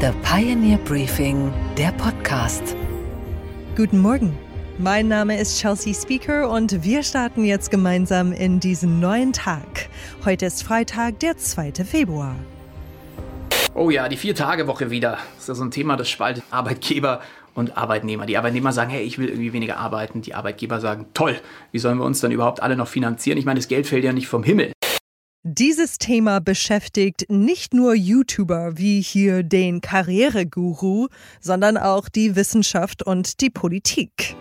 The Pioneer Briefing, der Podcast. Guten Morgen. Mein Name ist Chelsea Speaker und wir starten jetzt gemeinsam in diesen neuen Tag. Heute ist Freitag, der 2. Februar. Oh ja, die Vier-Tage-Woche wieder. Das ist ja so ein Thema, das spaltet Arbeitgeber und Arbeitnehmer. Die Arbeitnehmer sagen, hey, ich will irgendwie weniger arbeiten. Die Arbeitgeber sagen, toll, wie sollen wir uns dann überhaupt alle noch finanzieren? Ich meine, das Geld fällt ja nicht vom Himmel. Dieses Thema beschäftigt nicht nur YouTuber wie hier den Karriereguru, sondern auch die Wissenschaft und die Politik.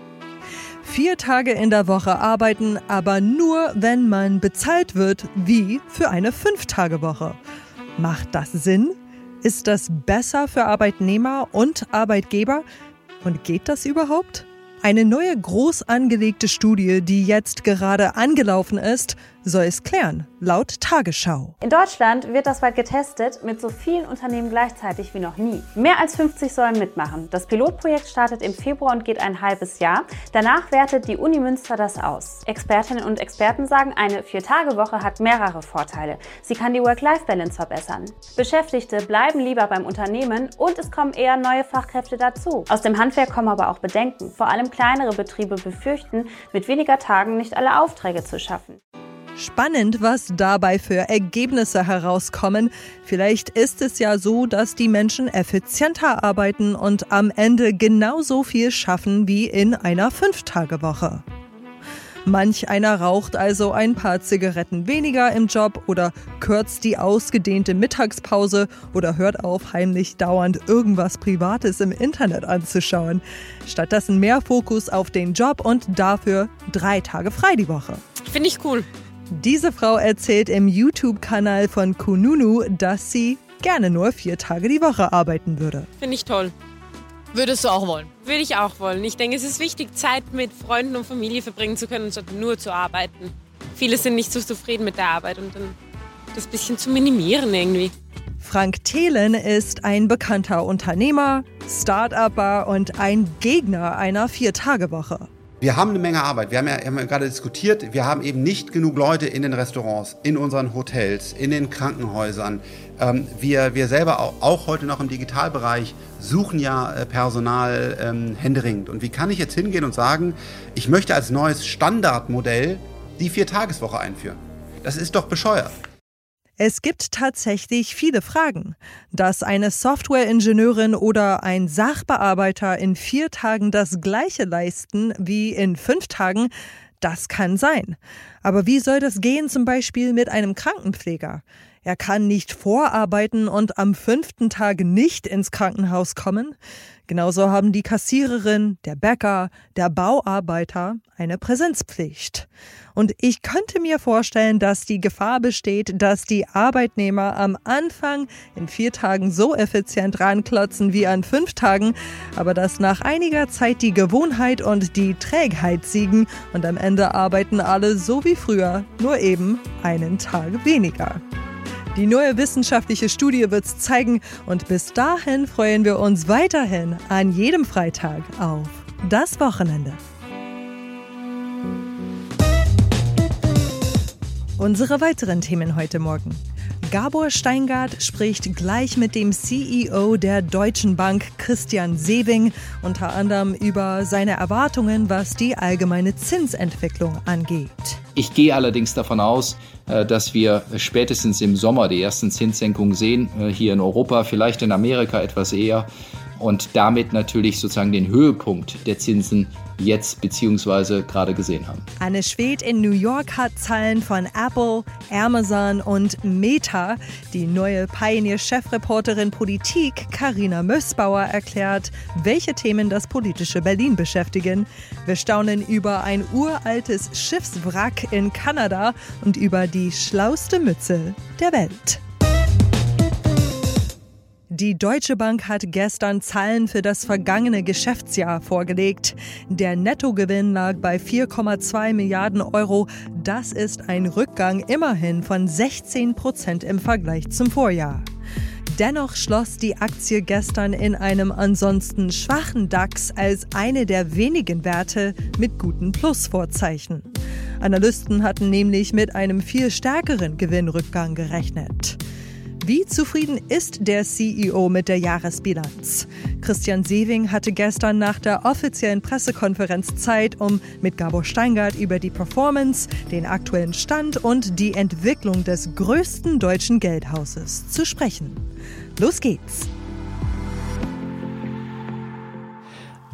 Vier Tage in der Woche arbeiten, aber nur, wenn man bezahlt wird, wie für eine Fünf-Tage-Woche. Macht das Sinn? Ist das besser für Arbeitnehmer und Arbeitgeber? Und geht das überhaupt? Eine neue groß angelegte Studie, die jetzt gerade angelaufen ist, soll es klären, laut Tagesschau. In Deutschland wird das bald getestet mit so vielen Unternehmen gleichzeitig wie noch nie. Mehr als 50 sollen mitmachen. Das Pilotprojekt startet im Februar und geht ein halbes Jahr. Danach wertet die Uni Münster das aus. Expertinnen und Experten sagen, eine Vier-Tage-Woche hat mehrere Vorteile. Sie kann die Work-Life-Balance verbessern. Beschäftigte bleiben lieber beim Unternehmen und es kommen eher neue Fachkräfte dazu. Aus dem Handwerk kommen aber auch Bedenken. Vor allem kleinere Betriebe befürchten, mit weniger Tagen nicht alle Aufträge zu schaffen. Spannend, was dabei für Ergebnisse herauskommen. Vielleicht ist es ja so, dass die Menschen effizienter arbeiten und am Ende genauso viel schaffen wie in einer Fünftagewoche. Manch einer raucht also ein paar Zigaretten weniger im Job oder kürzt die ausgedehnte Mittagspause oder hört auf, heimlich dauernd irgendwas Privates im Internet anzuschauen. Stattdessen mehr Fokus auf den Job und dafür drei Tage frei die Woche. Finde ich cool. Diese Frau erzählt im YouTube-Kanal von Kununu, dass sie gerne nur vier Tage die Woche arbeiten würde. Finde ich toll. Würdest du auch wollen? Würde ich auch wollen. Ich denke, es ist wichtig, Zeit mit Freunden und Familie verbringen zu können, statt nur zu arbeiten. Viele sind nicht so zufrieden mit der Arbeit und dann das bisschen zu minimieren irgendwie. Frank Thelen ist ein bekannter Unternehmer, Start-upper und ein Gegner einer Vier-Tage-Woche. Wir haben eine Menge Arbeit. Wir haben ja, haben ja gerade diskutiert, wir haben eben nicht genug Leute in den Restaurants, in unseren Hotels, in den Krankenhäusern. Ähm, wir, wir selber auch, auch, heute noch im Digitalbereich suchen ja äh, Personal ähm, händeringend. Und wie kann ich jetzt hingehen und sagen, ich möchte als neues Standardmodell die Viertageswoche einführen? Das ist doch bescheuert. Es gibt tatsächlich viele Fragen. Dass eine Softwareingenieurin oder ein Sachbearbeiter in vier Tagen das gleiche leisten wie in fünf Tagen, das kann sein. Aber wie soll das gehen zum Beispiel mit einem Krankenpfleger? Er kann nicht vorarbeiten und am fünften Tag nicht ins Krankenhaus kommen. Genauso haben die Kassiererin, der Bäcker, der Bauarbeiter eine Präsenzpflicht. Und ich könnte mir vorstellen, dass die Gefahr besteht, dass die Arbeitnehmer am Anfang in vier Tagen so effizient ranklotzen wie an fünf Tagen, aber dass nach einiger Zeit die Gewohnheit und die Trägheit siegen und am Ende arbeiten alle so wie früher, nur eben einen Tag weniger. Die neue wissenschaftliche Studie wird es zeigen und bis dahin freuen wir uns weiterhin an jedem Freitag auf das Wochenende. Unsere weiteren Themen heute Morgen. Gabor Steingart spricht gleich mit dem CEO der Deutschen Bank Christian Sewing unter anderem über seine Erwartungen, was die allgemeine Zinsentwicklung angeht. Ich gehe allerdings davon aus, äh, dass wir spätestens im Sommer die ersten Zinssenkungen sehen, äh, hier in Europa, vielleicht in Amerika etwas eher und damit natürlich sozusagen den Höhepunkt der Zinsen jetzt beziehungsweise gerade gesehen haben. Anne Schwedt in New York hat Zahlen von Apple, Amazon und Meta. Die neue Pioneer-Chefreporterin Politik Karina Mössbauer erklärt, welche Themen das politische Berlin beschäftigen. Wir staunen über ein uraltes Schiffswrack in Kanada und über die schlauste Mütze der Welt. Die Deutsche Bank hat gestern Zahlen für das vergangene Geschäftsjahr vorgelegt. Der Nettogewinn lag bei 4,2 Milliarden Euro. Das ist ein Rückgang immerhin von 16 Prozent im Vergleich zum Vorjahr. Dennoch schloss die Aktie gestern in einem ansonsten schwachen DAX als eine der wenigen Werte mit guten Plusvorzeichen. Analysten hatten nämlich mit einem viel stärkeren Gewinnrückgang gerechnet. Wie zufrieden ist der CEO mit der Jahresbilanz? Christian Sewing hatte gestern nach der offiziellen Pressekonferenz Zeit, um mit Gabor Steingart über die Performance, den aktuellen Stand und die Entwicklung des größten deutschen Geldhauses zu sprechen. Los geht's!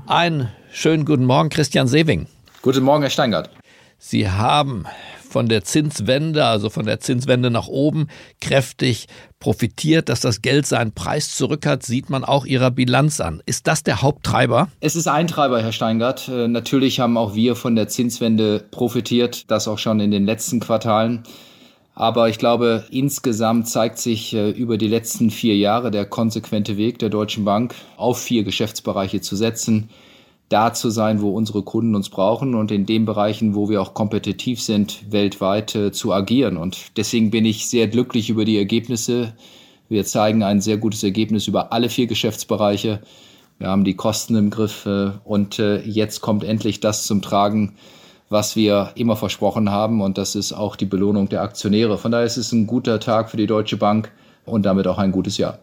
Einen schönen guten Morgen, Christian Sewing. Guten Morgen, Herr Steingart. Sie haben von der Zinswende, also von der Zinswende nach oben, kräftig profitiert, dass das Geld seinen Preis zurück hat, sieht man auch Ihrer Bilanz an. Ist das der Haupttreiber? Es ist ein Treiber, Herr Steingart. Äh, natürlich haben auch wir von der Zinswende profitiert, das auch schon in den letzten Quartalen. Aber ich glaube, insgesamt zeigt sich äh, über die letzten vier Jahre der konsequente Weg der Deutschen Bank, auf vier Geschäftsbereiche zu setzen, da zu sein, wo unsere Kunden uns brauchen und in den Bereichen, wo wir auch kompetitiv sind, weltweit äh, zu agieren. Und deswegen bin ich sehr glücklich über die Ergebnisse. Wir zeigen ein sehr gutes Ergebnis über alle vier Geschäftsbereiche. Wir haben die Kosten im Griff äh, und jetzt kommt endlich das zum Tragen, was wir immer versprochen haben. Und das ist auch die Belohnung der Aktionäre. Von daher ist es ein guter Tag für die Deutsche Bank und damit auch ein gutes Jahr.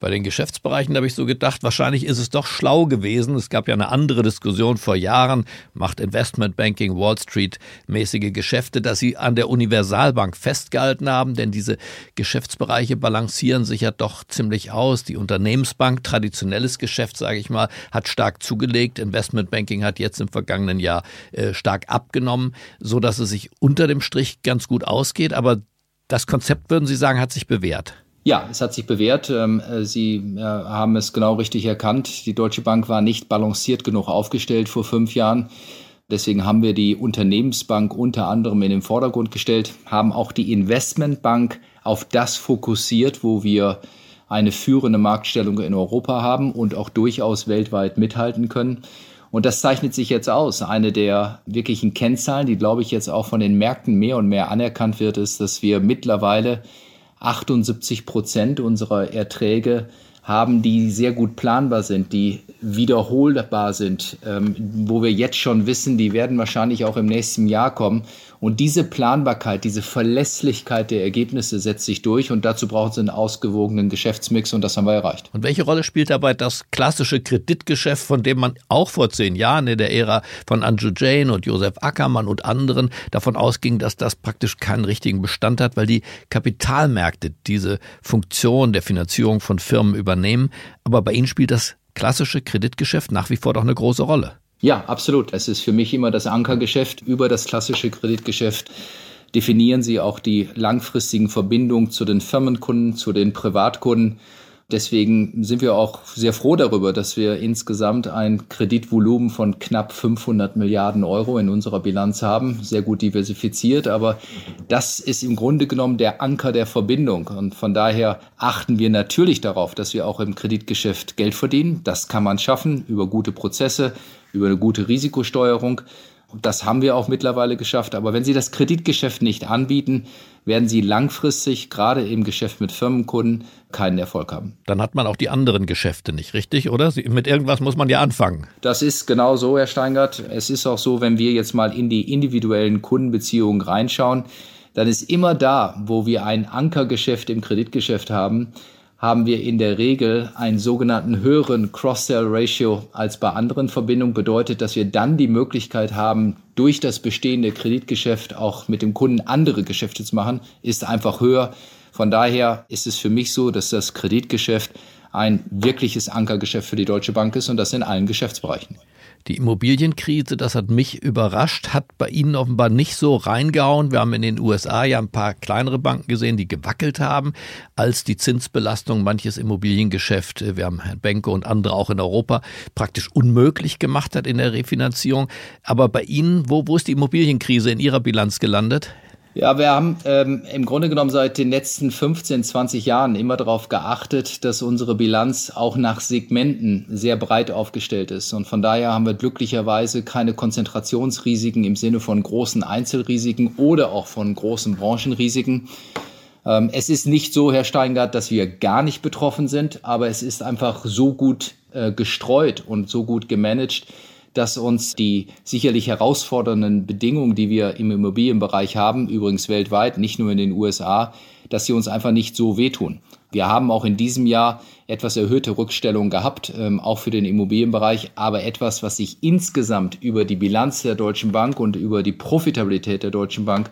Bei den Geschäftsbereichen habe ich so gedacht, wahrscheinlich ist es doch schlau gewesen. Es gab ja eine andere Diskussion vor Jahren, macht Investmentbanking, Wall Street mäßige Geschäfte, dass sie an der Universalbank festgehalten haben, denn diese Geschäftsbereiche balancieren sich ja doch ziemlich aus. Die Unternehmensbank, traditionelles Geschäft, sage ich mal, hat stark zugelegt. Investmentbanking hat jetzt im vergangenen Jahr äh, stark abgenommen, so dass es sich unter dem Strich ganz gut ausgeht. Aber das Konzept, würden Sie sagen, hat sich bewährt. Ja, es hat sich bewährt. Ähm, äh, Sie äh, haben es genau richtig erkannt. Die Deutsche Bank war nicht balanciert genug aufgestellt vor fünf Jahren. Deswegen haben wir die Unternehmensbank unter anderem in den Vordergrund gestellt, haben auch die Investmentbank auf das fokussiert, wo wir eine führende Marktstellung in Europa haben und auch durchaus weltweit mithalten können. Und das zeichnet sich jetzt aus. Eine der wirklichen Kennzahlen, die, glaube ich, jetzt auch von den Märkten mehr und mehr anerkannt wird, ist, dass wir mittlerweile 78 Prozent unserer Erträge haben, die sehr gut planbar sind, die wiederholbar sind, ähm, wo wir jetzt schon wissen, die werden wahrscheinlich auch im nächsten Jahr kommen. Und diese Planbarkeit, diese Verlässlichkeit der Ergebnisse setzt sich durch und dazu braucht es einen ausgewogenen Geschäftsmix und das haben wir erreicht. Und welche Rolle spielt dabei das klassische Kreditgeschäft, von dem man auch vor zehn Jahren in der Ära von Andrew Jane und Josef Ackermann und anderen davon ausging, dass das praktisch keinen richtigen Bestand hat, weil die Kapitalmärkte diese Funktion der Finanzierung von Firmen übernehmen. Aber bei Ihnen spielt das klassische Kreditgeschäft nach wie vor doch eine große Rolle. Ja, absolut. Es ist für mich immer das Ankergeschäft über das klassische Kreditgeschäft. Definieren Sie auch die langfristigen Verbindungen zu den Firmenkunden, zu den Privatkunden. Deswegen sind wir auch sehr froh darüber, dass wir insgesamt ein Kreditvolumen von knapp 500 Milliarden Euro in unserer Bilanz haben, sehr gut diversifiziert. Aber das ist im Grunde genommen der Anker der Verbindung. Und von daher achten wir natürlich darauf, dass wir auch im Kreditgeschäft Geld verdienen. Das kann man schaffen über gute Prozesse, über eine gute Risikosteuerung. Und das haben wir auch mittlerweile geschafft. Aber wenn Sie das Kreditgeschäft nicht anbieten, werden Sie langfristig, gerade im Geschäft mit Firmenkunden, keinen Erfolg haben. Dann hat man auch die anderen Geschäfte nicht, richtig, oder? Mit irgendwas muss man ja anfangen. Das ist genau so, Herr Steingart. Es ist auch so, wenn wir jetzt mal in die individuellen Kundenbeziehungen reinschauen, dann ist immer da, wo wir ein Ankergeschäft im Kreditgeschäft haben, haben wir in der Regel einen sogenannten höheren Cross-Sell-Ratio als bei anderen Verbindungen. Bedeutet, dass wir dann die Möglichkeit haben, durch das bestehende Kreditgeschäft auch mit dem Kunden andere Geschäfte zu machen, ist einfach höher. Von daher ist es für mich so, dass das Kreditgeschäft ein wirkliches Ankergeschäft für die Deutsche Bank ist und das in allen Geschäftsbereichen. Die Immobilienkrise, das hat mich überrascht, hat bei Ihnen offenbar nicht so reingehauen. Wir haben in den USA ja ein paar kleinere Banken gesehen, die gewackelt haben, als die Zinsbelastung manches Immobiliengeschäft, äh, wir haben Herrn Benke und andere auch in Europa, praktisch unmöglich gemacht hat in der Refinanzierung. Aber bei Ihnen, wo, wo ist die Immobilienkrise in Ihrer Bilanz gelandet? Ja, wir haben ähm, im Grunde genommen seit den letzten 15, 20 Jahren immer darauf geachtet, dass unsere Bilanz auch nach Segmenten sehr breit aufgestellt ist. Und von daher haben wir glücklicherweise keine Konzentrationsrisiken im Sinne von großen Einzelrisiken oder auch von großen Branchenrisiken. Ähm, es ist nicht so, Herr Steingart, dass wir gar nicht betroffen sind, aber es ist einfach so gut äh, gestreut und so gut gemanagt, dass uns die sicherlich herausfordernden Bedingungen, die wir im Immobilienbereich haben, übrigens weltweit, nicht nur in den USA, dass sie uns einfach nicht so wehtun. Wir haben auch in diesem Jahr etwas erhöhte Rückstellungen gehabt, ähm, auch für den Immobilienbereich, aber etwas, was sich insgesamt über die Bilanz der Deutschen Bank und über die Profitabilität der Deutschen Bank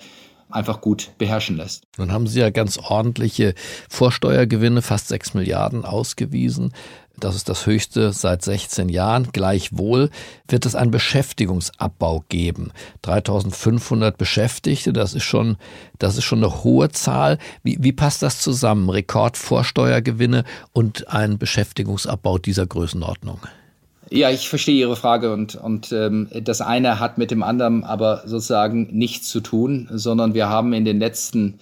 einfach gut beherrschen lässt. Nun haben Sie ja ganz ordentliche Vorsteuergewinne, fast sechs Milliarden ausgewiesen. Das ist das höchste seit 16 Jahren. Gleichwohl wird es einen Beschäftigungsabbau geben. 3500 Beschäftigte, das ist schon, das ist schon eine hohe Zahl. Wie, wie passt das zusammen? Rekordvorsteuergewinne und ein Beschäftigungsabbau dieser Größenordnung? Ja, ich verstehe Ihre Frage und, und ähm, das eine hat mit dem anderen aber sozusagen nichts zu tun, sondern wir haben in den letzten äh,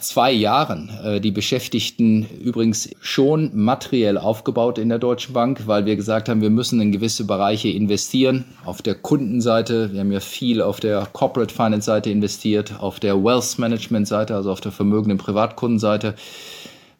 zwei Jahren äh, die Beschäftigten übrigens schon materiell aufgebaut in der Deutschen Bank, weil wir gesagt haben, wir müssen in gewisse Bereiche investieren. Auf der Kundenseite, wir haben ja viel auf der Corporate Finance Seite investiert, auf der Wealth Management Seite, also auf der vermögenden Privatkundenseite.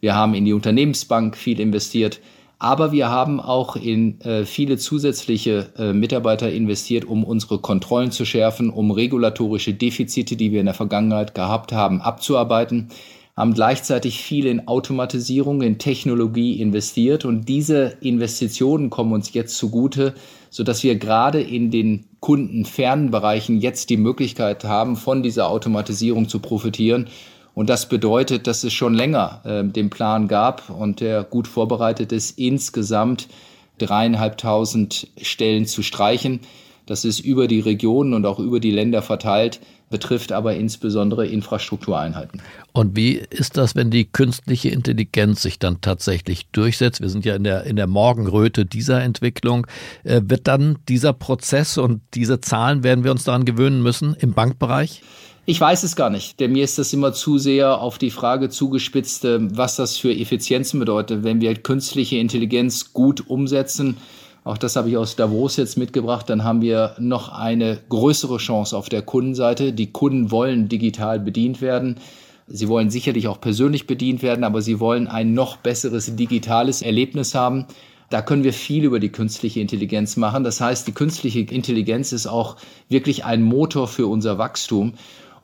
Wir haben in die Unternehmensbank viel investiert. Aber wir haben auch in äh, viele zusätzliche äh, Mitarbeiter investiert, um unsere Kontrollen zu schärfen, um regulatorische Defizite, die wir in der Vergangenheit gehabt haben, abzuarbeiten, haben gleichzeitig viel in Automatisierung, in Technologie investiert. Und diese Investitionen kommen uns jetzt zugute, so dass wir gerade in den kundenfernen Bereichen jetzt die Möglichkeit haben, von dieser Automatisierung zu profitieren und das bedeutet, dass es schon länger äh, den Plan gab und der gut vorbereitet ist, insgesamt dreieinhalbtausend Stellen zu streichen. Das ist über die Regionen und auch über die Länder verteilt, betrifft aber insbesondere Infrastruktureinheiten. Und wie ist das, wenn die künstliche Intelligenz sich dann tatsächlich durchsetzt? Wir sind ja in der, in der Morgenröte dieser Entwicklung. Äh, wird dann dieser Prozess und diese Zahlen, werden wir uns daran gewöhnen müssen im Bankbereich? Ich weiß es gar nicht, denn mir ist das immer zu sehr auf die Frage zugespitzt, äh, was das für Effizienzen bedeutet, wenn wir künstliche Intelligenz gut umsetzen. Auch das habe ich aus Davos jetzt mitgebracht. Dann haben wir noch eine größere Chance auf der Kundenseite. Die Kunden wollen digital bedient werden. Sie wollen sicherlich auch persönlich bedient werden, aber sie wollen ein noch besseres digitales Erlebnis haben. Da können wir viel über die künstliche Intelligenz machen. Das heißt, die künstliche Intelligenz ist auch wirklich ein Motor für unser Wachstum.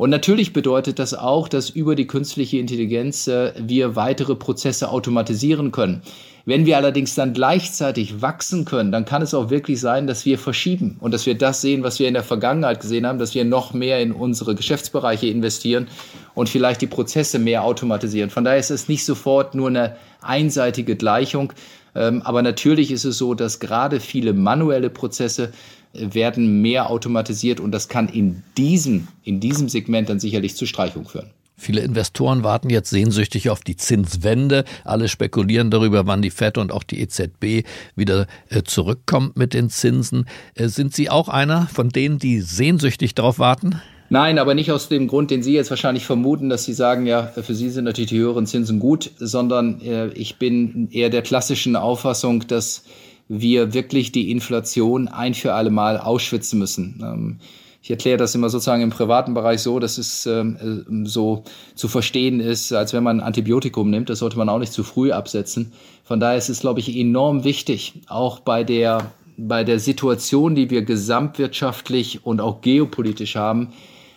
Und natürlich bedeutet das auch, dass über die künstliche Intelligenz äh, wir weitere Prozesse automatisieren können. Wenn wir allerdings dann gleichzeitig wachsen können, dann kann es auch wirklich sein, dass wir verschieben und dass wir das sehen, was wir in der Vergangenheit gesehen haben, dass wir noch mehr in unsere Geschäftsbereiche investieren und vielleicht die Prozesse mehr automatisieren. Von daher ist es nicht sofort nur eine einseitige Gleichung. Ähm, aber natürlich ist es so, dass gerade viele manuelle Prozesse werden mehr automatisiert und das kann in diesem, in diesem Segment dann sicherlich zu Streichung führen. Viele Investoren warten jetzt sehnsüchtig auf die Zinswende. Alle spekulieren darüber, wann die FED und auch die EZB wieder äh, zurückkommt mit den Zinsen. Äh, sind Sie auch einer von denen, die sehnsüchtig darauf warten? Nein, aber nicht aus dem Grund, den Sie jetzt wahrscheinlich vermuten, dass Sie sagen, ja, für Sie sind natürlich die höheren Zinsen gut, sondern äh, ich bin eher der klassischen Auffassung, dass wir wirklich die Inflation ein für alle Mal ausschwitzen müssen. Ähm, ich erkläre das immer sozusagen im privaten Bereich so, dass es ähm, äh, so zu verstehen ist, als wenn man ein Antibiotikum nimmt. Das sollte man auch nicht zu früh absetzen. Von daher ist es, glaube ich, enorm wichtig, auch bei der, bei der Situation, die wir gesamtwirtschaftlich und auch geopolitisch haben,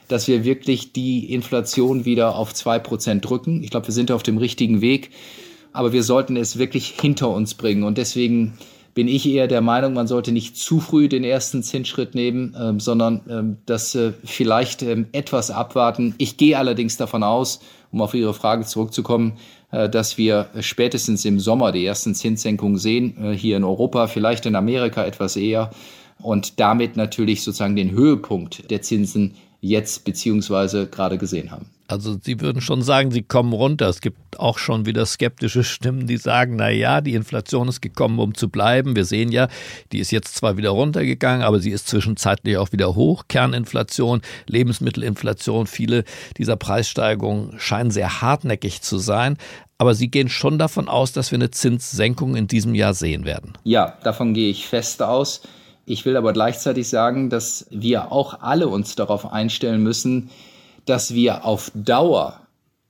dass wir wirklich die Inflation wieder auf zwei Prozent drücken. Ich glaube, wir sind auf dem richtigen Weg, aber wir sollten es wirklich hinter uns bringen. Und deswegen bin ich eher der Meinung, man sollte nicht zu früh den ersten Zinsschritt nehmen, ähm, sondern ähm, das äh, vielleicht ähm, etwas abwarten. Ich gehe allerdings davon aus, um auf Ihre Frage zurückzukommen, äh, dass wir spätestens im Sommer die ersten Zinssenkungen sehen, äh, hier in Europa, vielleicht in Amerika etwas eher und damit natürlich sozusagen den Höhepunkt der Zinsen jetzt beziehungsweise gerade gesehen haben. Also Sie würden schon sagen, sie kommen runter. Es gibt auch schon wieder skeptische Stimmen, die sagen, na ja, die Inflation ist gekommen, um zu bleiben. Wir sehen ja, die ist jetzt zwar wieder runtergegangen, aber sie ist zwischenzeitlich auch wieder hoch. Kerninflation, Lebensmittelinflation, viele dieser Preissteigerungen scheinen sehr hartnäckig zu sein. Aber Sie gehen schon davon aus, dass wir eine Zinssenkung in diesem Jahr sehen werden. Ja, davon gehe ich fest aus. Ich will aber gleichzeitig sagen, dass wir auch alle uns darauf einstellen müssen, dass wir auf Dauer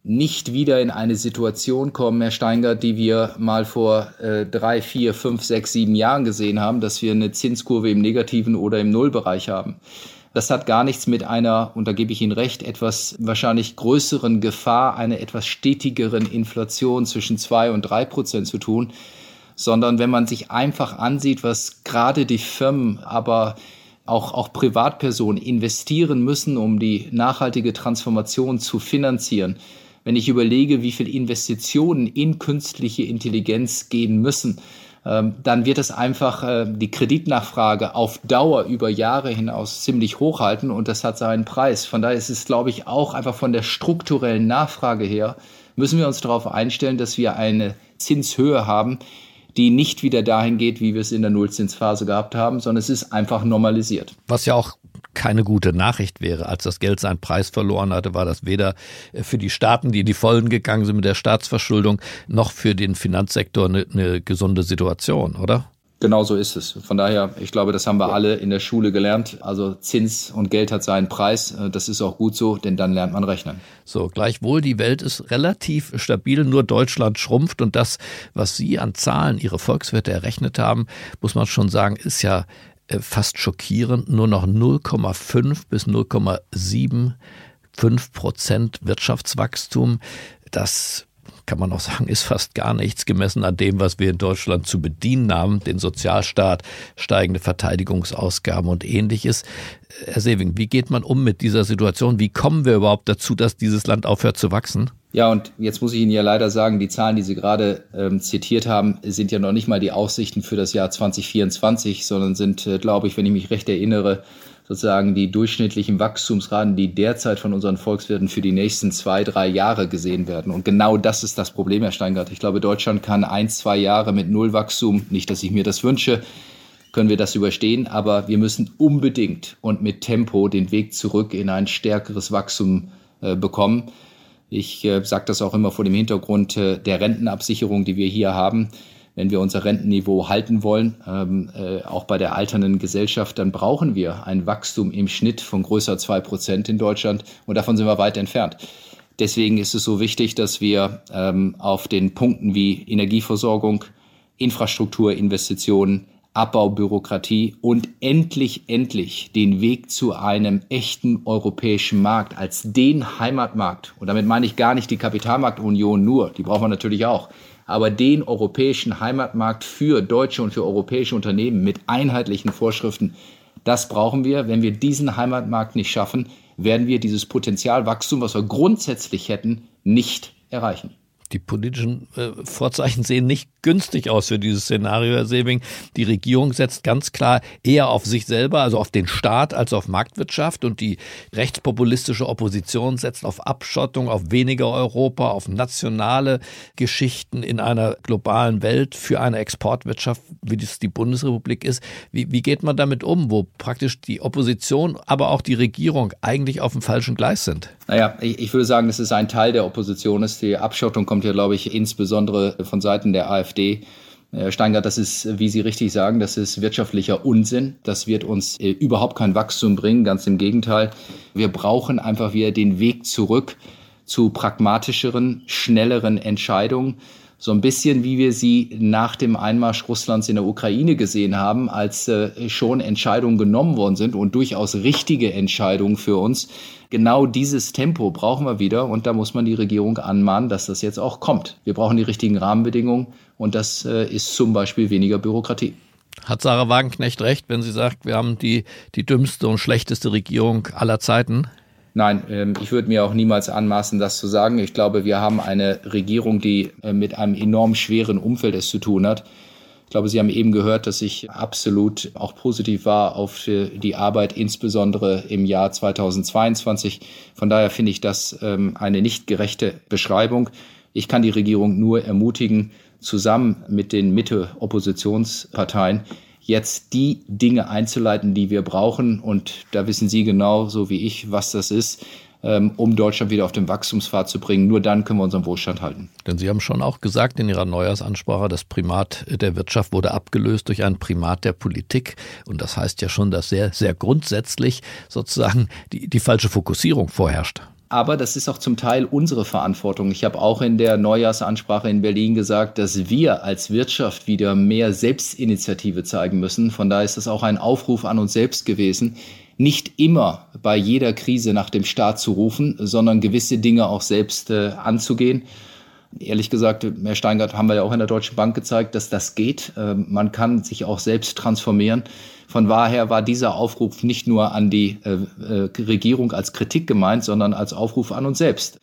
nicht wieder in eine Situation kommen, Herr Steingart, die wir mal vor äh, drei, vier, fünf, sechs, sieben Jahren gesehen haben, dass wir eine Zinskurve im negativen oder im Nullbereich haben. Das hat gar nichts mit einer, und da gebe ich Ihnen recht, etwas wahrscheinlich größeren Gefahr, einer etwas stetigeren Inflation zwischen zwei und drei Prozent zu tun, sondern wenn man sich einfach ansieht, was gerade die Firmen, aber auch, auch Privatpersonen investieren müssen, um die nachhaltige Transformation zu finanzieren. Wenn ich überlege, wie viel Investitionen in künstliche Intelligenz gehen müssen, ähm, dann wird es einfach äh, die Kreditnachfrage auf Dauer über Jahre hinaus ziemlich hochhalten und das hat seinen Preis. Von daher ist es, glaube ich, auch einfach von der strukturellen Nachfrage her, müssen wir uns darauf einstellen, dass wir eine Zinshöhe haben, die nicht wieder dahin geht, wie wir es in der Nullzinsphase gehabt haben, sondern es ist einfach normalisiert. Was ja auch keine gute Nachricht wäre. Als das Geld seinen Preis verloren hatte, war das weder für die Staaten, die in die Vollen gegangen sind mit der Staatsverschuldung, noch für den Finanzsektor eine, eine gesunde Situation, oder? Genau so ist es. Von daher, ich glaube, das haben wir alle in der Schule gelernt. Also Zins und Geld hat seinen Preis. Äh, das ist auch gut so, denn dann lernt man rechnen. So, gleichwohl, die Welt ist relativ stabil, nur Deutschland schrumpft und das, was Sie an Zahlen, Ihre Volkswirte errechnet haben, muss man schon sagen, ist ja äh, fast schockierend. Nur noch 0,5 bis 0,75 Prozent Wirtschaftswachstum. Das kann man auch sagen, ist fast gar nichts gemessen an dem, was wir in Deutschland zu bedienen haben, den Sozialstaat, steigende Verteidigungsausgaben und ähnliches. Herr Sewing, wie geht man um mit dieser Situation? Wie kommen wir überhaupt dazu, dass dieses Land aufhört zu wachsen? Ja, und jetzt muss ich Ihnen ja leider sagen, die Zahlen, die Sie gerade ähm, zitiert haben, sind ja noch nicht mal die Aussichten für das Jahr 2024, sondern sind, äh, glaube ich, wenn ich mich recht erinnere, sozusagen die durchschnittlichen Wachstumsraten, die derzeit von unseren Volkswirten für die nächsten zwei, drei Jahre gesehen werden. Und genau das ist das Problem, Herr Steingart. Ich glaube, Deutschland kann ein, zwei Jahre mit Nullwachstum, nicht, dass ich mir das wünsche, können wir das überstehen, aber wir müssen unbedingt und mit Tempo den Weg zurück in ein stärkeres Wachstum äh, bekommen. Ich äh, sage das auch immer vor dem Hintergrund äh, der Rentenabsicherung, die wir hier haben wenn wir unser Rentenniveau halten wollen, ähm, äh, auch bei der alternden Gesellschaft, dann brauchen wir ein Wachstum im Schnitt von größer zwei Prozent in Deutschland und davon sind wir weit entfernt. Deswegen ist es so wichtig, dass wir ähm, auf den Punkten wie Energieversorgung, Infrastruktur, Investitionen, Abbau Bürokratie und endlich, endlich den Weg zu einem echten europäischen Markt als den Heimatmarkt. Und damit meine ich gar nicht die Kapitalmarktunion nur, die brauchen wir natürlich auch, aber den europäischen Heimatmarkt für deutsche und für europäische Unternehmen mit einheitlichen Vorschriften, das brauchen wir. Wenn wir diesen Heimatmarkt nicht schaffen, werden wir dieses Potenzialwachstum, was wir grundsätzlich hätten, nicht erreichen. Die politischen äh, Vorzeichen sehen nicht günstig aus für dieses Szenario, Herr Sebing. Die Regierung setzt ganz klar eher auf sich selber, also auf den Staat, als auf Marktwirtschaft. Und die rechtspopulistische Opposition setzt auf Abschottung, auf weniger Europa, auf nationale Geschichten in einer globalen Welt für eine Exportwirtschaft, wie das die Bundesrepublik ist. Wie, wie geht man damit um, wo praktisch die Opposition, aber auch die Regierung eigentlich auf dem falschen Gleis sind? Naja, ich, ich würde sagen, dass es ein Teil der Opposition ist. Die Abschottung kommt ja, glaube ich, insbesondere von Seiten der AfD. Steingart, das ist, wie Sie richtig sagen, das ist wirtschaftlicher Unsinn. Das wird uns äh, überhaupt kein Wachstum bringen, ganz im Gegenteil. Wir brauchen einfach wieder den Weg zurück zu pragmatischeren, schnelleren Entscheidungen so ein bisschen wie wir sie nach dem Einmarsch Russlands in der Ukraine gesehen haben, als äh, schon Entscheidungen genommen worden sind und durchaus richtige Entscheidungen für uns. Genau dieses Tempo brauchen wir wieder und da muss man die Regierung anmahnen, dass das jetzt auch kommt. Wir brauchen die richtigen Rahmenbedingungen und das äh, ist zum Beispiel weniger Bürokratie. Hat Sarah Wagenknecht recht, wenn sie sagt, wir haben die, die dümmste und schlechteste Regierung aller Zeiten? Nein, ähm, ich würde mir auch niemals anmaßen, das zu sagen. Ich glaube, wir haben eine Regierung, die äh, mit einem enorm schweren Umfeld es zu tun hat. Ich glaube, Sie haben eben gehört, dass ich absolut auch positiv war auf die Arbeit, insbesondere im Jahr 2022. Von daher finde ich das ähm, eine nicht gerechte Beschreibung. Ich kann die Regierung nur ermutigen, zusammen mit den Mitte-Oppositionsparteien jetzt die Dinge einzuleiten, die wir brauchen. Und da wissen Sie genau, so wie ich, was das ist, ähm, um Deutschland wieder auf den Wachstumspfad zu bringen. Nur dann können wir unseren Wohlstand halten. Denn Sie haben schon auch gesagt in Ihrer Neujahrsansprache, das Primat der Wirtschaft wurde abgelöst durch ein Primat der Politik. Und das heißt ja schon, dass sehr, sehr grundsätzlich sozusagen die, die falsche Fokussierung vorherrscht. Aber das ist auch zum Teil unsere Verantwortung. Ich habe auch in der Neujahrsansprache in Berlin gesagt, dass wir als Wirtschaft wieder mehr Selbstinitiative zeigen müssen. Von daher ist das auch ein Aufruf an uns selbst gewesen, nicht immer bei jeder Krise nach dem Staat zu rufen, sondern gewisse Dinge auch selbst äh, anzugehen. Ehrlich gesagt, Herr Steingart, haben wir ja auch in der Deutschen Bank gezeigt, dass das geht. Äh, man kann sich auch selbst transformieren. Von daher war dieser Aufruf nicht nur an die äh, äh, Regierung als Kritik gemeint, sondern als Aufruf an uns selbst,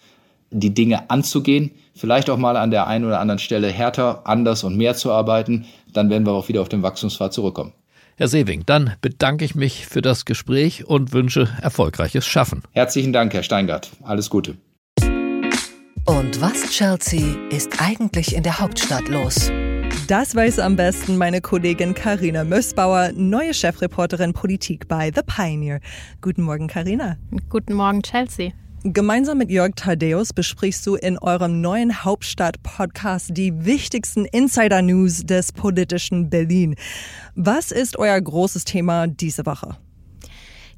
die Dinge anzugehen, vielleicht auch mal an der einen oder anderen Stelle härter, anders und mehr zu arbeiten. Dann werden wir auch wieder auf den Wachstumspfad zurückkommen. Herr Sewing, dann bedanke ich mich für das Gespräch und wünsche erfolgreiches Schaffen. Herzlichen Dank, Herr Steingart. Alles Gute. Und was, Chelsea, ist eigentlich in der Hauptstadt los? Das weiß am besten meine Kollegin Karina Mössbauer, neue Chefreporterin Politik bei The Pioneer. Guten Morgen, Karina. Guten Morgen, Chelsea. Gemeinsam mit Jörg Thaddeus besprichst du in eurem neuen Hauptstadt-Podcast die wichtigsten Insider-News des politischen Berlin. Was ist euer großes Thema diese Woche?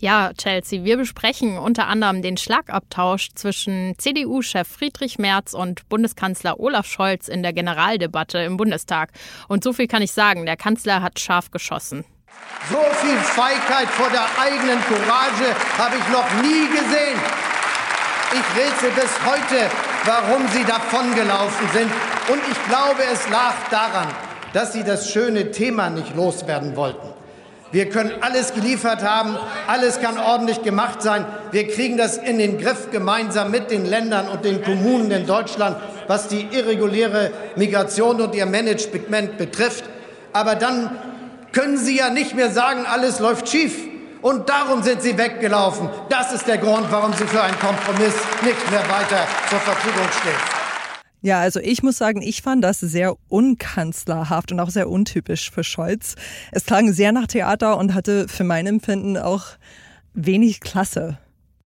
Ja, Chelsea, wir besprechen unter anderem den Schlagabtausch zwischen CDU-Chef Friedrich Merz und Bundeskanzler Olaf Scholz in der Generaldebatte im Bundestag. Und so viel kann ich sagen, der Kanzler hat scharf geschossen. So viel Feigheit vor der eigenen Courage habe ich noch nie gesehen. Ich rätsel bis heute, warum Sie davongelaufen sind. Und ich glaube, es lag daran, dass Sie das schöne Thema nicht loswerden wollten. Wir können alles geliefert haben, alles kann ordentlich gemacht sein. Wir kriegen das in den Griff gemeinsam mit den Ländern und den Kommunen in Deutschland, was die irreguläre Migration und ihr Management betrifft. Aber dann können Sie ja nicht mehr sagen, alles läuft schief. Und darum sind sie weggelaufen. Das ist der Grund, warum sie für einen Kompromiss nicht mehr weiter zur Verfügung stehen. Ja, also ich muss sagen, ich fand das sehr unkanzlerhaft und auch sehr untypisch für Scholz. Es klang sehr nach Theater und hatte für mein Empfinden auch wenig Klasse.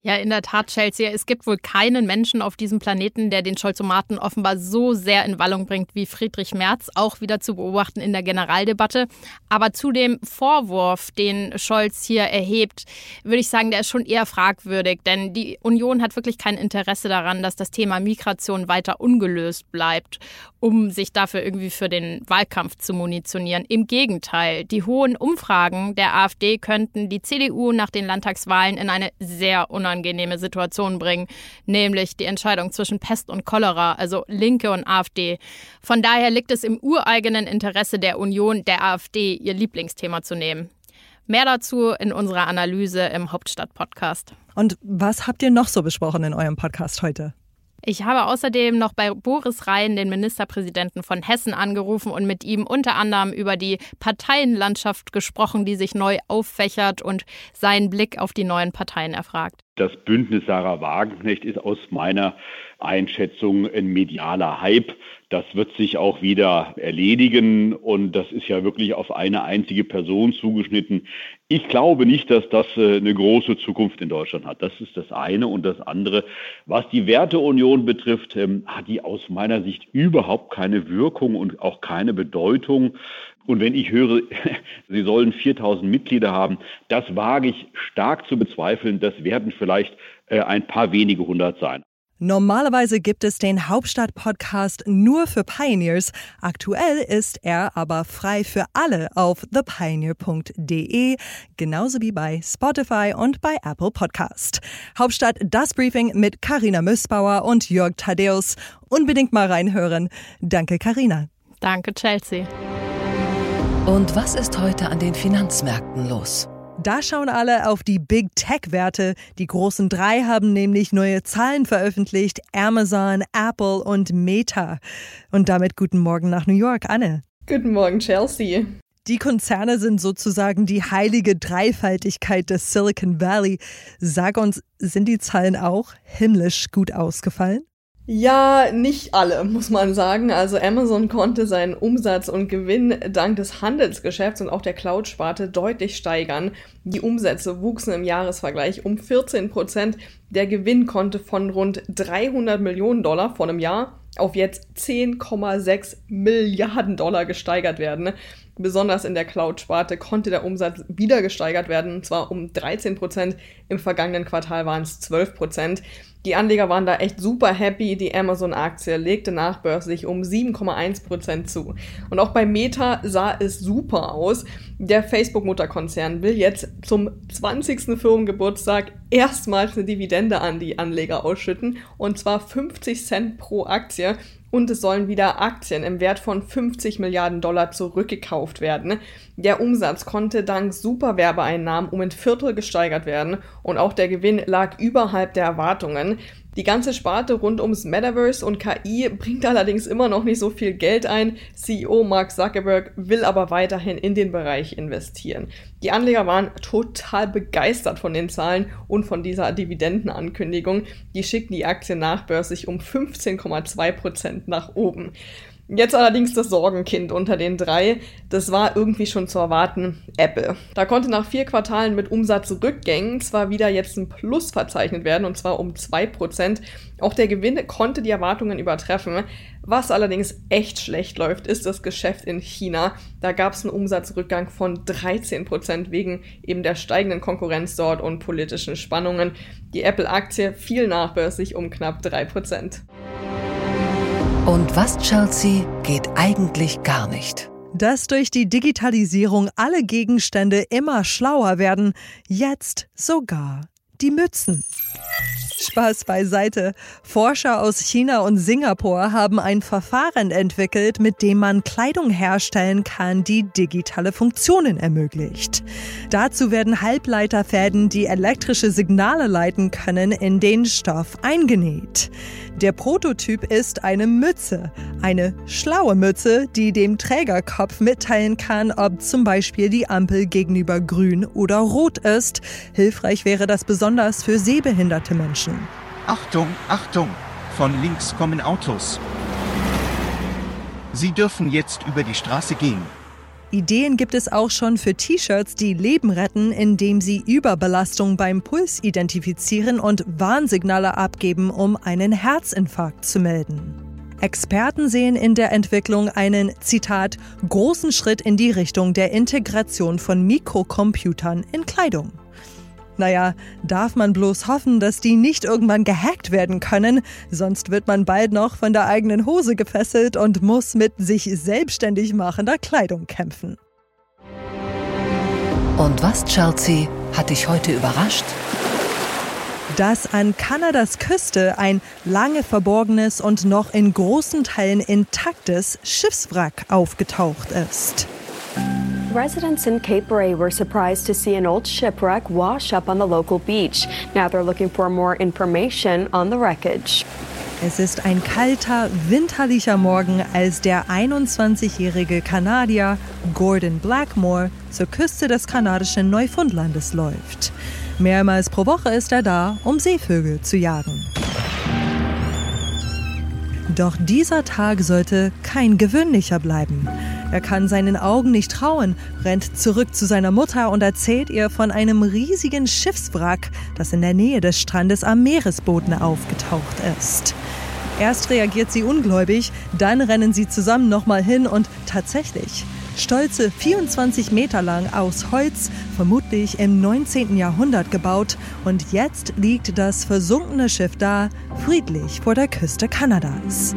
Ja, in der Tat, Chelsea. Es gibt wohl keinen Menschen auf diesem Planeten, der den Scholzomaten offenbar so sehr in Wallung bringt wie Friedrich Merz, auch wieder zu beobachten in der Generaldebatte. Aber zu dem Vorwurf, den Scholz hier erhebt, würde ich sagen, der ist schon eher fragwürdig, denn die Union hat wirklich kein Interesse daran, dass das Thema Migration weiter ungelöst bleibt, um sich dafür irgendwie für den Wahlkampf zu munitionieren. Im Gegenteil, die hohen Umfragen der AfD könnten die CDU nach den Landtagswahlen in eine sehr unangenehme unangenehme Situation bringen, nämlich die Entscheidung zwischen Pest und Cholera, also Linke und AfD. Von daher liegt es im ureigenen Interesse der Union, der AfD ihr Lieblingsthema zu nehmen. Mehr dazu in unserer Analyse im Hauptstadt-Podcast. Und was habt ihr noch so besprochen in eurem Podcast heute? Ich habe außerdem noch bei Boris Rhein, den Ministerpräsidenten von Hessen, angerufen und mit ihm unter anderem über die Parteienlandschaft gesprochen, die sich neu auffächert und seinen Blick auf die neuen Parteien erfragt. Das Bündnis Sarah Wagenknecht ist aus meiner Einschätzung ein medialer Hype. Das wird sich auch wieder erledigen und das ist ja wirklich auf eine einzige Person zugeschnitten. Ich glaube nicht, dass das äh, eine große Zukunft in Deutschland hat. Das ist das eine und das andere. Was die Werteunion betrifft, ähm, hat die aus meiner Sicht überhaupt keine Wirkung und auch keine Bedeutung. Und wenn ich höre, sie sollen 4000 Mitglieder haben, das wage ich stark zu bezweifeln. Das werden vielleicht äh, ein paar wenige hundert sein. Normalerweise gibt es den Hauptstadt-Podcast nur für Pioneers. Aktuell ist er aber frei für alle auf thepioneer.de, genauso wie bei Spotify und bei Apple Podcast. Hauptstadt Das Briefing mit Karina Müssbauer und Jörg Thaddeus. Unbedingt mal reinhören. Danke, Karina. Danke, Chelsea. Und was ist heute an den Finanzmärkten los? Da schauen alle auf die Big Tech-Werte. Die großen drei haben nämlich neue Zahlen veröffentlicht. Amazon, Apple und Meta. Und damit guten Morgen nach New York, Anne. Guten Morgen, Chelsea. Die Konzerne sind sozusagen die heilige Dreifaltigkeit des Silicon Valley. Sag uns, sind die Zahlen auch himmlisch gut ausgefallen? Ja, nicht alle, muss man sagen. Also Amazon konnte seinen Umsatz und Gewinn dank des Handelsgeschäfts und auch der Cloud-Sparte deutlich steigern. Die Umsätze wuchsen im Jahresvergleich um 14 Prozent. Der Gewinn konnte von rund 300 Millionen Dollar vor einem Jahr auf jetzt 10,6 Milliarden Dollar gesteigert werden. Besonders in der Cloud-Sparte konnte der Umsatz wieder gesteigert werden, und zwar um 13 Prozent. Im vergangenen Quartal waren es 12 Prozent. Die Anleger waren da echt super happy. Die Amazon-Aktie legte nachbörslich um 7,1% zu. Und auch bei Meta sah es super aus. Der Facebook-Mutterkonzern will jetzt zum 20. Firmengeburtstag erstmals eine Dividende an die Anleger ausschütten. Und zwar 50 Cent pro Aktie und es sollen wieder Aktien im Wert von 50 Milliarden Dollar zurückgekauft werden. Der Umsatz konnte dank super Werbeeinnahmen um ein Viertel gesteigert werden und auch der Gewinn lag überhalb der Erwartungen. Die ganze Sparte rund ums Metaverse und KI bringt allerdings immer noch nicht so viel Geld ein. CEO Mark Zuckerberg will aber weiterhin in den Bereich investieren. Die Anleger waren total begeistert von den Zahlen und von dieser Dividendenankündigung. Die schickten die Aktie nachbörslich um 15,2 Prozent nach oben. Jetzt allerdings das Sorgenkind unter den drei. Das war irgendwie schon zu erwarten. Apple. Da konnte nach vier Quartalen mit Umsatzrückgängen zwar wieder jetzt ein Plus verzeichnet werden, und zwar um 2%. Auch der Gewinn konnte die Erwartungen übertreffen. Was allerdings echt schlecht läuft, ist das Geschäft in China. Da gab es einen Umsatzrückgang von 13% wegen eben der steigenden Konkurrenz dort und politischen Spannungen. Die Apple-Aktie fiel nachbörslich um knapp 3%. Und was, Chelsea, geht eigentlich gar nicht? Dass durch die Digitalisierung alle Gegenstände immer schlauer werden, jetzt sogar die Mützen. Spaß beiseite. Forscher aus China und Singapur haben ein Verfahren entwickelt, mit dem man Kleidung herstellen kann, die digitale Funktionen ermöglicht. Dazu werden Halbleiterfäden, die elektrische Signale leiten können, in den Stoff eingenäht. Der Prototyp ist eine Mütze. Eine schlaue Mütze, die dem Trägerkopf mitteilen kann, ob zum Beispiel die Ampel gegenüber grün oder rot ist. Hilfreich wäre das besonders für sehbehinderte Menschen. Achtung, Achtung! Von links kommen Autos. Sie dürfen jetzt über die Straße gehen. Ideen gibt es auch schon für T-Shirts, die Leben retten, indem sie Überbelastung beim Puls identifizieren und Warnsignale abgeben, um einen Herzinfarkt zu melden. Experten sehen in der Entwicklung einen, Zitat, großen Schritt in die Richtung der Integration von Mikrocomputern in Kleidung. Naja, darf man bloß hoffen, dass die nicht irgendwann gehackt werden können, sonst wird man bald noch von der eigenen Hose gefesselt und muss mit sich selbstständig machender Kleidung kämpfen. Und was, Chelsea, hat dich heute überrascht? dass an Kanadas Küste ein lange verborgenes und noch in großen Teilen intaktes Schiffswrack aufgetaucht ist. Residents in Cape Ray were surprised to see an old shipwreck wash up on the local beach. Now they're looking for more information on the wreckage. Es ist ein kalter, winterlicher Morgen, als der 21-jährige Kanadier Gordon Blackmore zur Küste des kanadischen Neufundlandes läuft. Mehrmals pro Woche ist er da, um Seevögel zu jagen. Doch dieser Tag sollte kein gewöhnlicher bleiben. Er kann seinen Augen nicht trauen, rennt zurück zu seiner Mutter und erzählt ihr von einem riesigen Schiffswrack, das in der Nähe des Strandes am Meeresboden aufgetaucht ist. Erst reagiert sie ungläubig, dann rennen sie zusammen nochmal hin und tatsächlich, stolze 24 Meter lang aus Holz, vermutlich im 19. Jahrhundert gebaut, und jetzt liegt das versunkene Schiff da, friedlich vor der Küste Kanadas.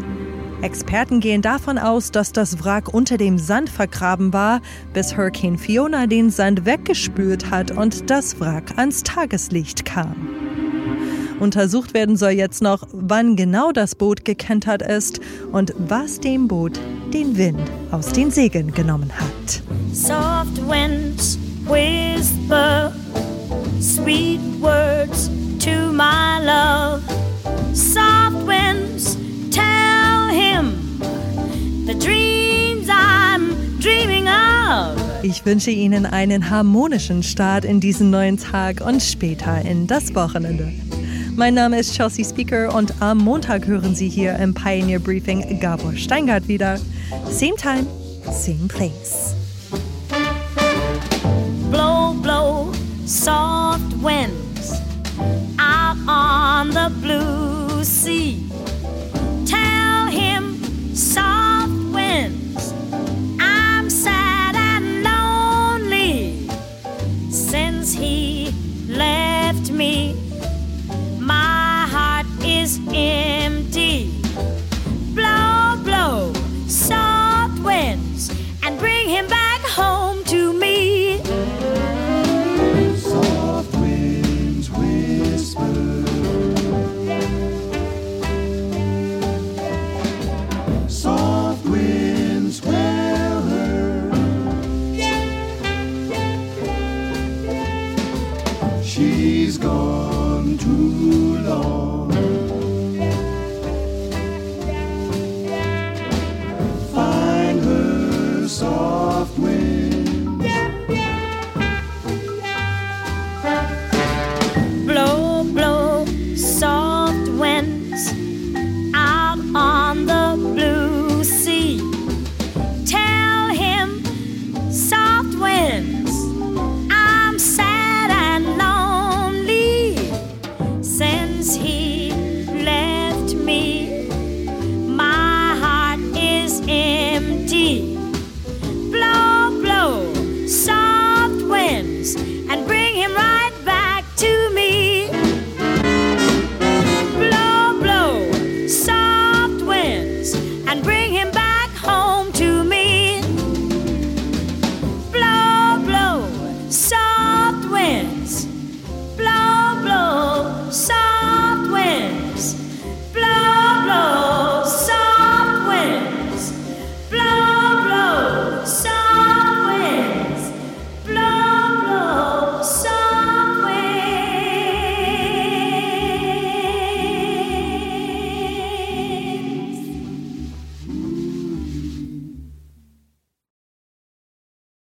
Experten gehen davon aus, dass das Wrack unter dem Sand vergraben war, bis Hurricane Fiona den Sand weggespült hat und das Wrack ans Tageslicht kam. Untersucht werden soll jetzt noch, wann genau das Boot gekentert ist und was dem Boot den Wind aus den Segeln genommen hat. Soft winds whisper sweet words to my love. Soft winds Ich wünsche Ihnen einen harmonischen Start in diesen neuen Tag und später in das Wochenende. Mein Name ist Chelsea Speaker und am Montag hören Sie hier im Pioneer Briefing Gabor Steingart wieder. Same time, same place. Blow, blow, soft winds out on the blue sea. Winds, I'm sad and lonely since he left me.